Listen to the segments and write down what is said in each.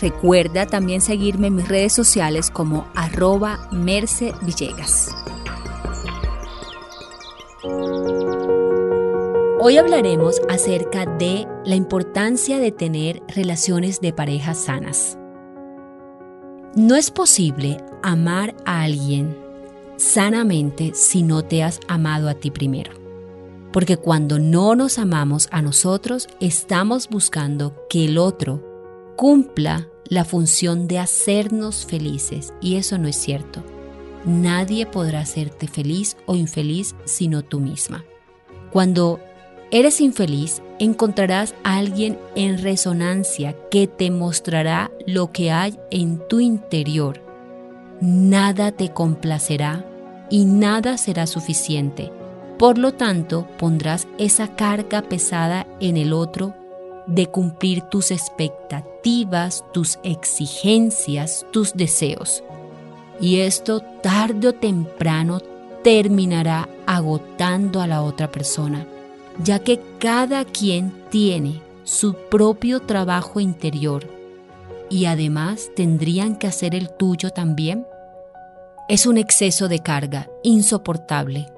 Recuerda también seguirme en mis redes sociales como arroba Merce. Hoy hablaremos acerca de la importancia de tener relaciones de pareja sanas. No es posible amar a alguien sanamente si no te has amado a ti primero. Porque cuando no nos amamos a nosotros, estamos buscando que el otro cumpla la función de hacernos felices. Y eso no es cierto. Nadie podrá hacerte feliz o infeliz sino tú misma. Cuando eres infeliz, encontrarás a alguien en resonancia que te mostrará lo que hay en tu interior. Nada te complacerá y nada será suficiente. Por lo tanto, pondrás esa carga pesada en el otro de cumplir tus expectativas, tus exigencias, tus deseos. Y esto tarde o temprano terminará agotando a la otra persona, ya que cada quien tiene su propio trabajo interior y además tendrían que hacer el tuyo también. Es un exceso de carga insoportable.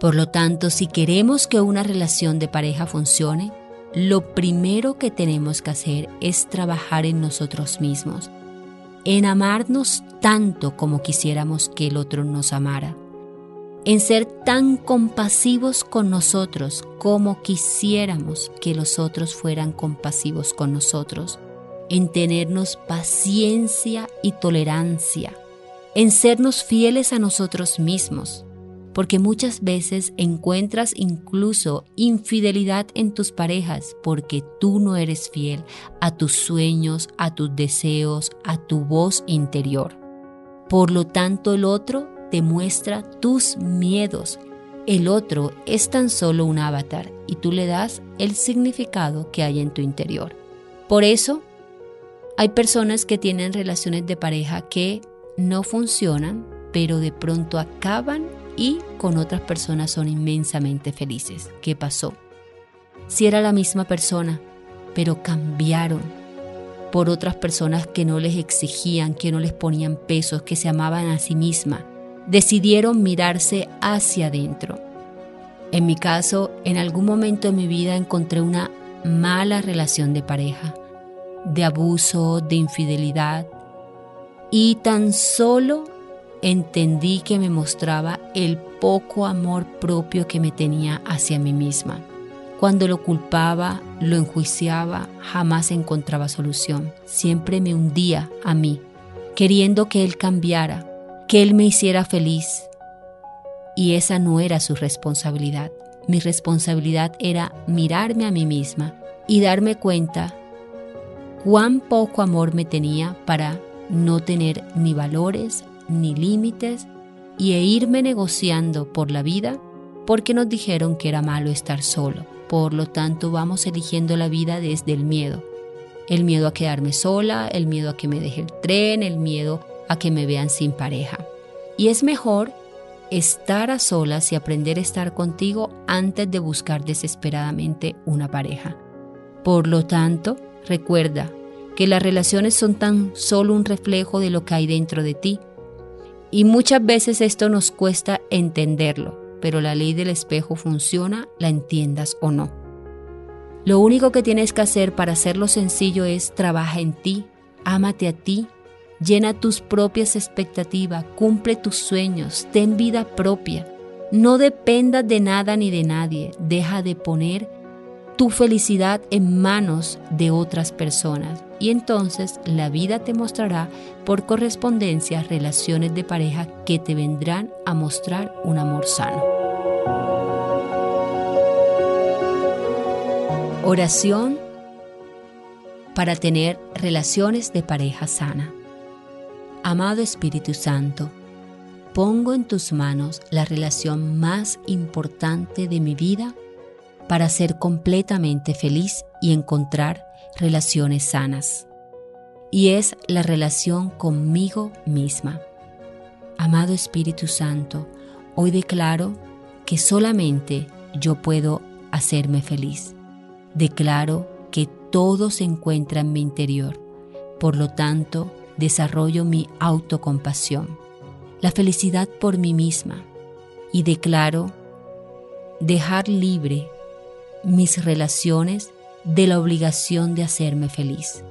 Por lo tanto, si queremos que una relación de pareja funcione, lo primero que tenemos que hacer es trabajar en nosotros mismos, en amarnos tanto como quisiéramos que el otro nos amara, en ser tan compasivos con nosotros como quisiéramos que los otros fueran compasivos con nosotros, en tenernos paciencia y tolerancia, en sernos fieles a nosotros mismos, porque muchas veces encuentras incluso infidelidad en tus parejas porque tú no eres fiel a tus sueños, a tus deseos, a tu voz interior. Por lo tanto, el otro te muestra tus miedos. El otro es tan solo un avatar y tú le das el significado que hay en tu interior. Por eso, hay personas que tienen relaciones de pareja que no funcionan, pero de pronto acaban y con otras personas son inmensamente felices. ¿Qué pasó? Si era la misma persona, pero cambiaron por otras personas que no les exigían, que no les ponían pesos, que se amaban a sí misma. Decidieron mirarse hacia adentro. En mi caso, en algún momento de mi vida encontré una mala relación de pareja, de abuso, de infidelidad, y tan solo entendí que me mostraba el poco amor propio que me tenía hacia mí misma. Cuando lo culpaba, lo enjuiciaba, jamás encontraba solución. Siempre me hundía a mí, queriendo que él cambiara, que él me hiciera feliz. Y esa no era su responsabilidad. Mi responsabilidad era mirarme a mí misma y darme cuenta cuán poco amor me tenía para no tener ni valores, ni límites y e irme negociando por la vida porque nos dijeron que era malo estar solo. Por lo tanto, vamos eligiendo la vida desde el miedo. El miedo a quedarme sola, el miedo a que me deje el tren, el miedo a que me vean sin pareja. Y es mejor estar a solas y aprender a estar contigo antes de buscar desesperadamente una pareja. Por lo tanto, recuerda que las relaciones son tan solo un reflejo de lo que hay dentro de ti. Y muchas veces esto nos cuesta entenderlo, pero la ley del espejo funciona, la entiendas o no. Lo único que tienes que hacer para hacerlo sencillo es trabaja en ti, ámate a ti Llena tus propias expectativas, cumple tus sueños, ten vida propia. No dependas de nada ni de nadie. Deja de poner tu felicidad en manos de otras personas y entonces la vida te mostrará por correspondencia relaciones de pareja que te vendrán a mostrar un amor sano. Oración para tener relaciones de pareja sana. Amado Espíritu Santo, pongo en tus manos la relación más importante de mi vida para ser completamente feliz y encontrar relaciones sanas. Y es la relación conmigo misma. Amado Espíritu Santo, hoy declaro que solamente yo puedo hacerme feliz. Declaro que todo se encuentra en mi interior. Por lo tanto, desarrollo mi autocompasión, la felicidad por mí misma y declaro dejar libre mis relaciones de la obligación de hacerme feliz.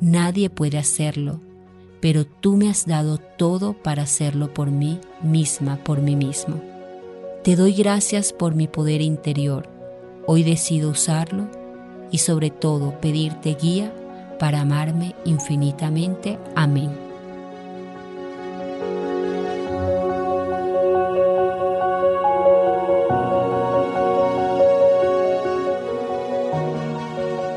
Nadie puede hacerlo, pero tú me has dado todo para hacerlo por mí misma, por mí mismo. Te doy gracias por mi poder interior. Hoy decido usarlo y sobre todo pedirte guía para amarme infinitamente. Amén.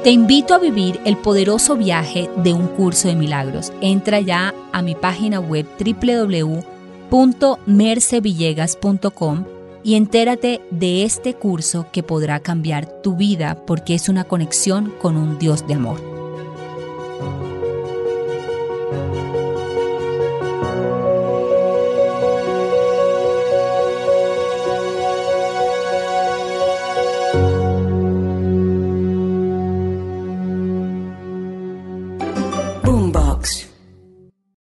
Te invito a vivir el poderoso viaje de un curso de milagros. Entra ya a mi página web www.mercevillegas.com y entérate de este curso que podrá cambiar tu vida porque es una conexión con un Dios de amor.